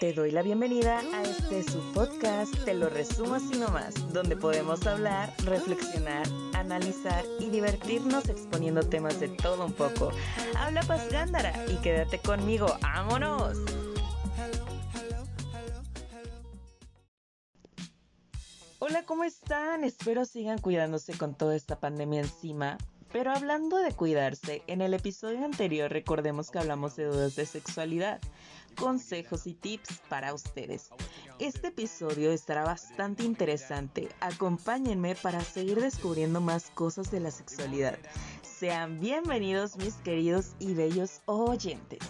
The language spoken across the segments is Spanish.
Te doy la bienvenida a este su podcast, te lo resumo así nomás, donde podemos hablar, reflexionar, analizar y divertirnos exponiendo temas de todo un poco. Habla Paz Gándara y quédate conmigo, ¡vámonos! Hola, ¿cómo están? Espero sigan cuidándose con toda esta pandemia encima. Pero hablando de cuidarse, en el episodio anterior recordemos que hablamos de dudas de sexualidad, consejos y tips para ustedes. Este episodio estará bastante interesante. Acompáñenme para seguir descubriendo más cosas de la sexualidad. Sean bienvenidos mis queridos y bellos oyentes.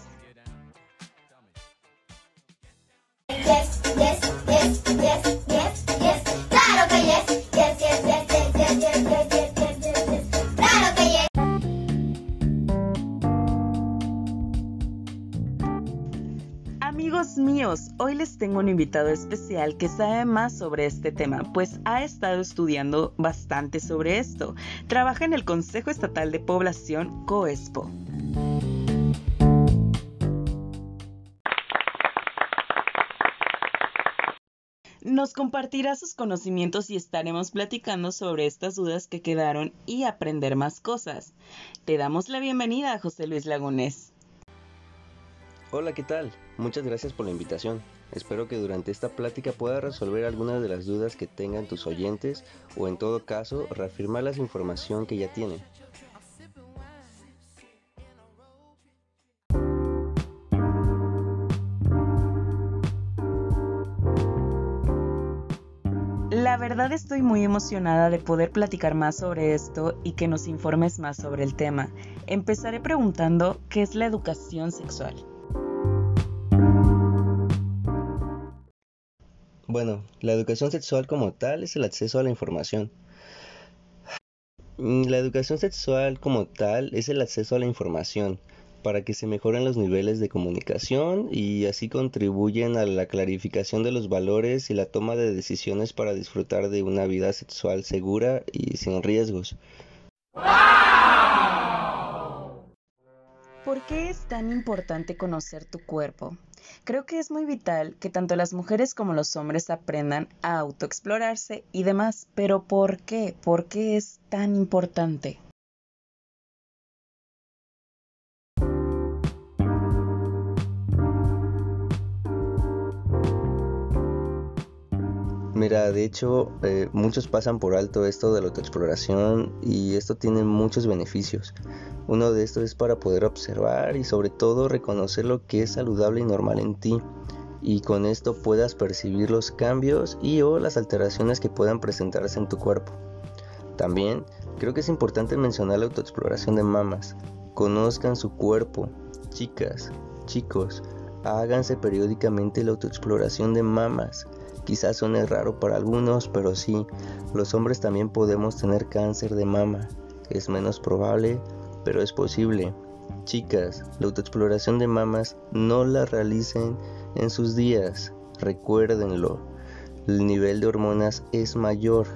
Amigos míos, hoy les tengo un invitado especial que sabe más sobre este tema, pues ha estado estudiando bastante sobre esto. Trabaja en el Consejo Estatal de Población COESPO. Nos compartirá sus conocimientos y estaremos platicando sobre estas dudas que quedaron y aprender más cosas. Te damos la bienvenida, José Luis Lagunes. Hola, ¿qué tal? Muchas gracias por la invitación. Espero que durante esta plática pueda resolver algunas de las dudas que tengan tus oyentes o en todo caso reafirmar la información que ya tienen. La verdad estoy muy emocionada de poder platicar más sobre esto y que nos informes más sobre el tema. Empezaré preguntando qué es la educación sexual. Bueno, la educación sexual como tal es el acceso a la información. La educación sexual como tal es el acceso a la información para que se mejoren los niveles de comunicación y así contribuyen a la clarificación de los valores y la toma de decisiones para disfrutar de una vida sexual segura y sin riesgos. ¿Por qué es tan importante conocer tu cuerpo? Creo que es muy vital que tanto las mujeres como los hombres aprendan a autoexplorarse y demás, pero ¿por qué? ¿Por qué es tan importante? De hecho, eh, muchos pasan por alto esto de la autoexploración y esto tiene muchos beneficios. Uno de estos es para poder observar y sobre todo reconocer lo que es saludable y normal en ti y con esto puedas percibir los cambios y o las alteraciones que puedan presentarse en tu cuerpo. También creo que es importante mencionar la autoexploración de mamas. Conozcan su cuerpo, chicas, chicos, háganse periódicamente la autoexploración de mamas Quizás suene raro para algunos, pero sí, los hombres también podemos tener cáncer de mama. Es menos probable, pero es posible. Chicas, la autoexploración de mamas no la realicen en sus días, recuérdenlo. El nivel de hormonas es mayor.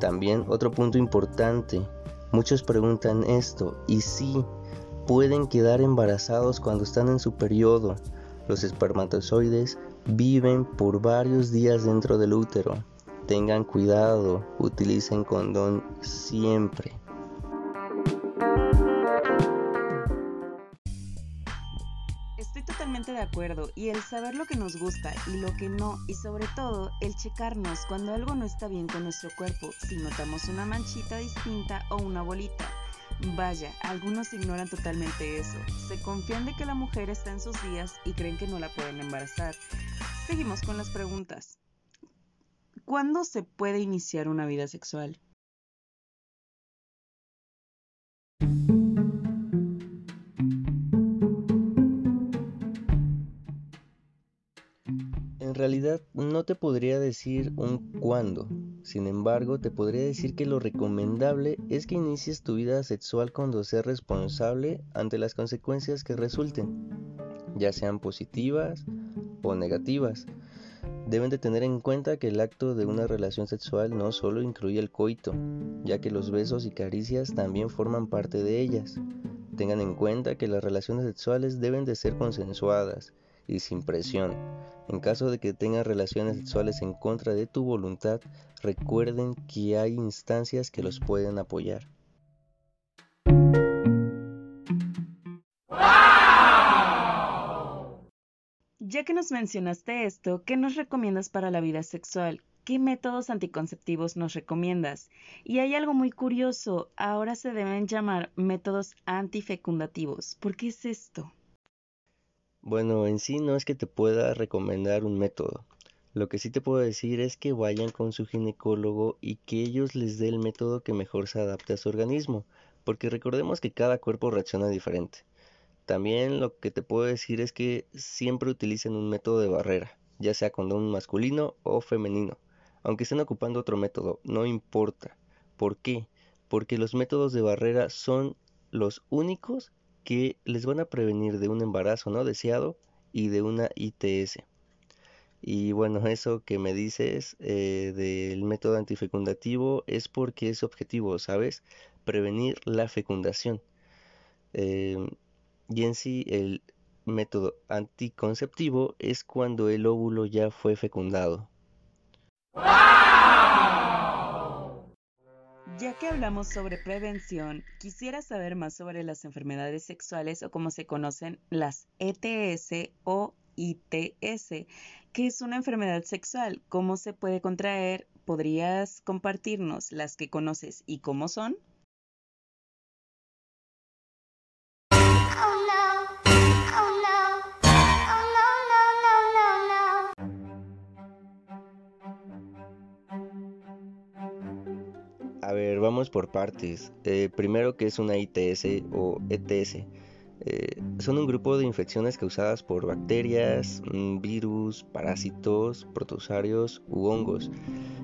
También otro punto importante, muchos preguntan esto y sí, pueden quedar embarazados cuando están en su periodo. Los espermatozoides viven por varios días dentro del útero. Tengan cuidado, utilicen condón siempre. Estoy totalmente de acuerdo y el saber lo que nos gusta y lo que no y sobre todo el checarnos cuando algo no está bien con nuestro cuerpo, si notamos una manchita distinta o una bolita. Vaya, algunos ignoran totalmente eso. Se confían de que la mujer está en sus días y creen que no la pueden embarazar. Seguimos con las preguntas. ¿Cuándo se puede iniciar una vida sexual? En realidad no te podría decir un cuándo, sin embargo te podría decir que lo recomendable es que inicies tu vida sexual cuando seas responsable ante las consecuencias que resulten, ya sean positivas o negativas. Deben de tener en cuenta que el acto de una relación sexual no solo incluye el coito, ya que los besos y caricias también forman parte de ellas. Tengan en cuenta que las relaciones sexuales deben de ser consensuadas y sin presión. En caso de que tengas relaciones sexuales en contra de tu voluntad, recuerden que hay instancias que los pueden apoyar. Ya que nos mencionaste esto, ¿qué nos recomiendas para la vida sexual? ¿Qué métodos anticonceptivos nos recomiendas? Y hay algo muy curioso, ahora se deben llamar métodos antifecundativos. ¿Por qué es esto? Bueno, en sí no es que te pueda recomendar un método. Lo que sí te puedo decir es que vayan con su ginecólogo y que ellos les dé el método que mejor se adapte a su organismo, porque recordemos que cada cuerpo reacciona diferente. También lo que te puedo decir es que siempre utilicen un método de barrera, ya sea condón masculino o femenino. Aunque estén ocupando otro método, no importa. ¿Por qué? Porque los métodos de barrera son los únicos que les van a prevenir de un embarazo no deseado y de una ITS. Y bueno, eso que me dices eh, del método antifecundativo es porque es objetivo, ¿sabes? Prevenir la fecundación. Em, y en sí, el método anticonceptivo es cuando el óvulo ya fue fecundado. Ya que hablamos sobre prevención, quisiera saber más sobre las enfermedades sexuales o como se conocen las ETS o ITS, que es una enfermedad sexual, cómo se puede contraer, ¿podrías compartirnos las que conoces y cómo son? Por partes. Eh, primero, que es una ITS o ETS? Eh, son un grupo de infecciones causadas por bacterias, mm, virus, parásitos, protozoarios u hongos.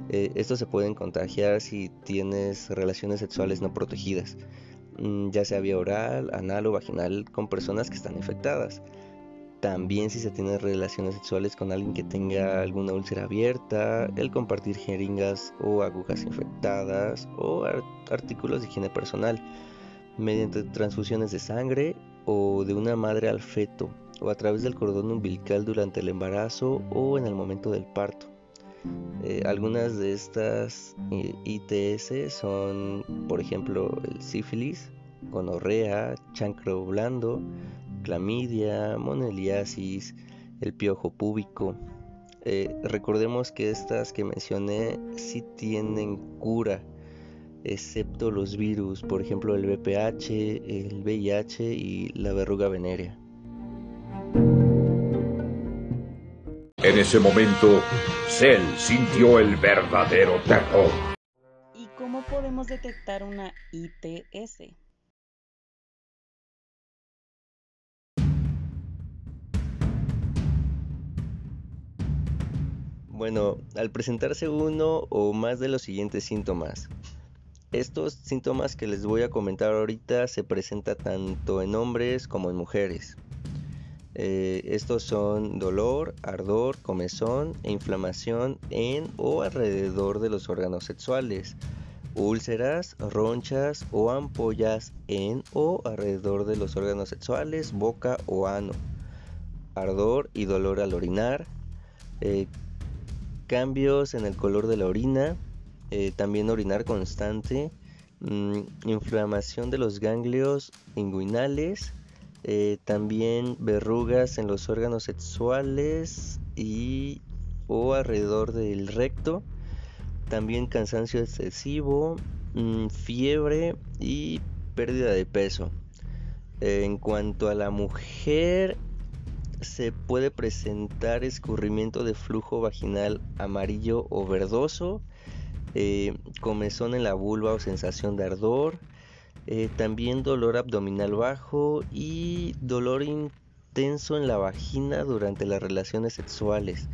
Eh, estos se pueden contagiar si tienes relaciones sexuales no protegidas, mm, ya sea vía oral, anal o vaginal con personas que están infectadas. También si se tienen relaciones sexuales con alguien que tenga alguna úlcera abierta, el compartir jeringas o agujas infectadas o artículos de higiene personal mediante transfusiones de sangre o de una madre al feto o a través del cordón umbilical durante el embarazo o en el momento del parto. Eh, algunas de estas eh, ITS son, por ejemplo, el sífilis, gonorrea, chancro blando, clamidia, moneliasis, el piojo púbico. Eh, recordemos que estas que mencioné sí tienen cura, excepto los virus, por ejemplo el VPH, el VIH y la verruga venérea. En ese momento, Cell sintió el verdadero terror. ¿Y cómo podemos detectar una ITS? Bueno, al presentarse uno o más de los siguientes síntomas. Estos síntomas que les voy a comentar ahorita se presentan tanto en hombres como en mujeres. Eh, estos son dolor, ardor, comezón e inflamación en o alrededor de los órganos sexuales, úlceras, ronchas o ampollas en o alrededor de los órganos sexuales, boca o ano, ardor y dolor al orinar, eh, cambios en el color de la orina, eh, también orinar constante, mm, inflamación de los ganglios inguinales, eh, también verrugas en los órganos sexuales y o alrededor del recto, también cansancio excesivo, mm, fiebre y pérdida de peso. en cuanto a la mujer, se puede presentar escurrimiento de flujo vaginal amarillo o verdoso, eh, comezón en la vulva o sensación de ardor, eh, también dolor abdominal bajo y dolor intenso en la vagina durante las relaciones sexuales.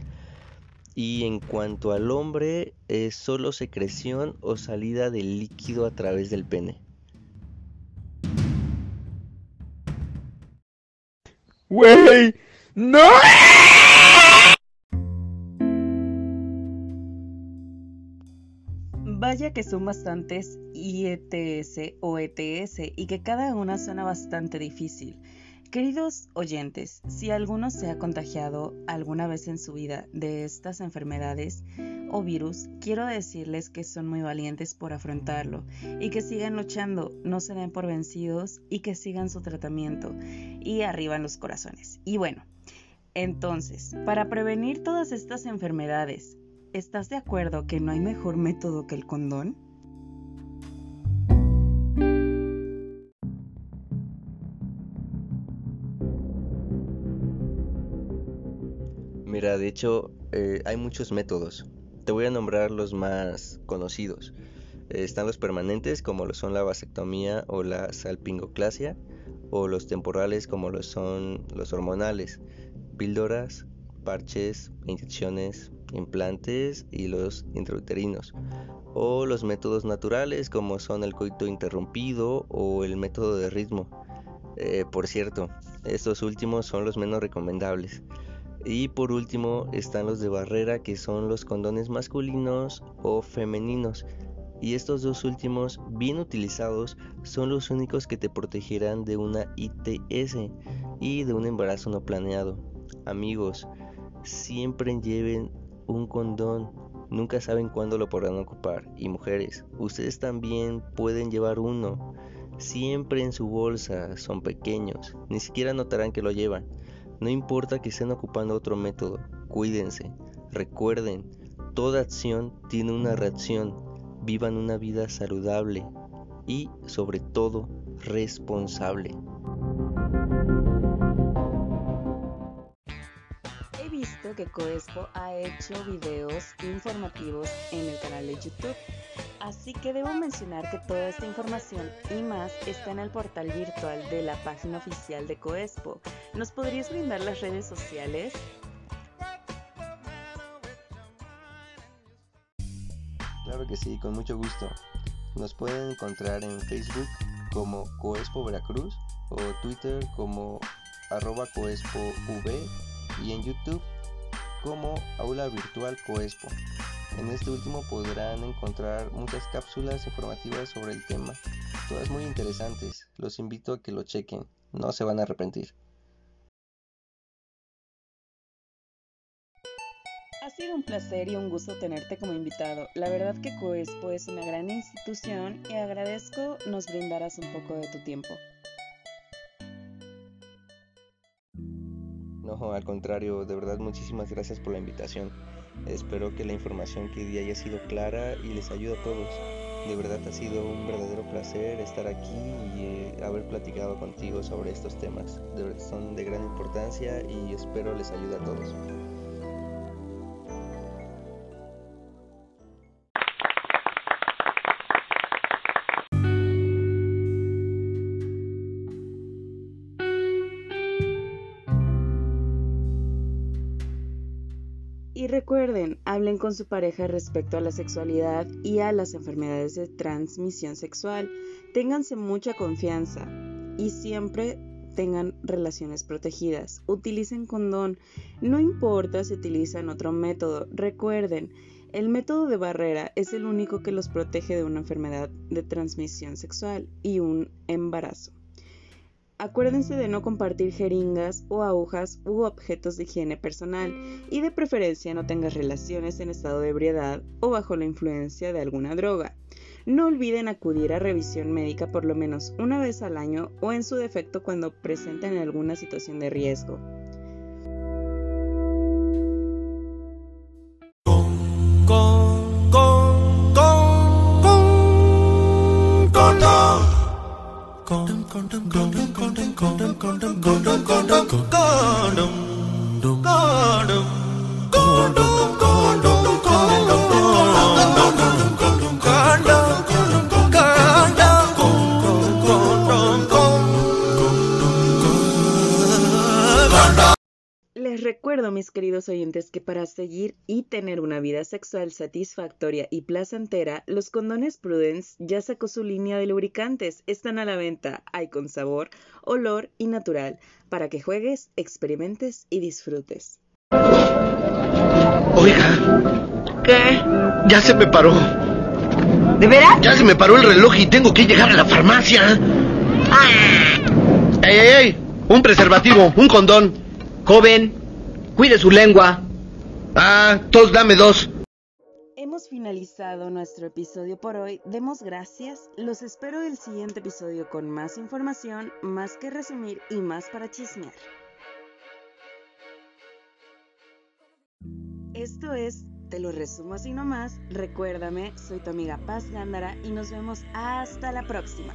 Y en cuanto al hombre, solo secreción o salida de líquido a través del pene. ¡No! Vaya que son bastantes IETS o ETS y que cada una suena bastante difícil. Queridos oyentes, si alguno se ha contagiado alguna vez en su vida de estas enfermedades o virus, quiero decirles que son muy valientes por afrontarlo y que sigan luchando, no se den por vencidos y que sigan su tratamiento y arriba en los corazones. Y bueno, entonces, para prevenir todas estas enfermedades, ¿estás de acuerdo que no hay mejor método que el condón? Mira, de hecho, eh, hay muchos métodos. Te voy a nombrar los más conocidos. Eh, están los permanentes, como lo son la vasectomía o la salpingoclasia, o los temporales, como lo son los hormonales, píldoras, parches, inyecciones, implantes y los intrauterinos. O los métodos naturales, como son el coito interrumpido o el método de ritmo. Eh, por cierto, estos últimos son los menos recomendables. Y por último están los de barrera que son los condones masculinos o femeninos. Y estos dos últimos, bien utilizados, son los únicos que te protegerán de una ITS y de un embarazo no planeado. Amigos, siempre lleven un condón, nunca saben cuándo lo podrán ocupar. Y mujeres, ustedes también pueden llevar uno. Siempre en su bolsa, son pequeños, ni siquiera notarán que lo llevan. No importa que estén ocupando otro método, cuídense. Recuerden, toda acción tiene una reacción. Vivan una vida saludable y, sobre todo, responsable. Que Coespo ha hecho videos informativos en el canal de YouTube Así que debo mencionar que toda esta información y más está en el portal virtual de la página oficial de Coespo. ¿Nos podrías brindar las redes sociales? Claro que sí, con mucho gusto. Nos pueden encontrar en Facebook como Coespo Veracruz o Twitter como arroba Coespo V y en YouTube como Aula Virtual Coespo. En este último podrán encontrar muchas cápsulas informativas sobre el tema, todas muy interesantes. Los invito a que lo chequen, no se van a arrepentir. Ha sido un placer y un gusto tenerte como invitado. La verdad que Coespo es una gran institución y agradezco nos brindaras un poco de tu tiempo. No, al contrario, de verdad muchísimas gracias por la invitación. Espero que la información que di haya sido clara y les ayude a todos. De verdad ha sido un verdadero placer estar aquí y eh, haber platicado contigo sobre estos temas. De son de gran importancia y espero les ayude a todos. Con su pareja respecto a la sexualidad y a las enfermedades de transmisión sexual. Ténganse mucha confianza y siempre tengan relaciones protegidas. Utilicen condón. No importa si utilizan otro método. Recuerden, el método de barrera es el único que los protege de una enfermedad de transmisión sexual y un embarazo. Acuérdense de no compartir jeringas o agujas u objetos de higiene personal y de preferencia no tengas relaciones en estado de ebriedad o bajo la influencia de alguna droga. No olviden acudir a revisión médica por lo menos una vez al año o en su defecto cuando presenten alguna situación de riesgo. Oyentes, que para seguir y tener una vida sexual satisfactoria y placentera, los condones Prudence ya sacó su línea de lubricantes. Están a la venta. Hay con sabor, olor y natural, para que juegues, experimentes y disfrutes. Oiga, ¿Qué? ya se me paró. ¿De veras? Ya se me paró el reloj y tengo que llegar a la farmacia. Ah, ¡Ey, ey, ey! Un preservativo, un condón. Joven, cuide su lengua. Ah, todos dame dos. Hemos finalizado nuestro episodio por hoy. Demos gracias. Los espero el siguiente episodio con más información, más que resumir y más para chismear. Esto es Te lo resumo así nomás. Recuérdame, soy tu amiga Paz Gándara y nos vemos hasta la próxima.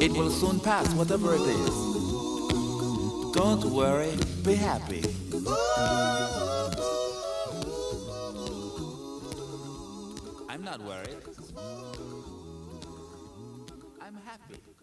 It will soon pass, whatever it is. Don't worry, be happy. I'm not worried. I'm happy.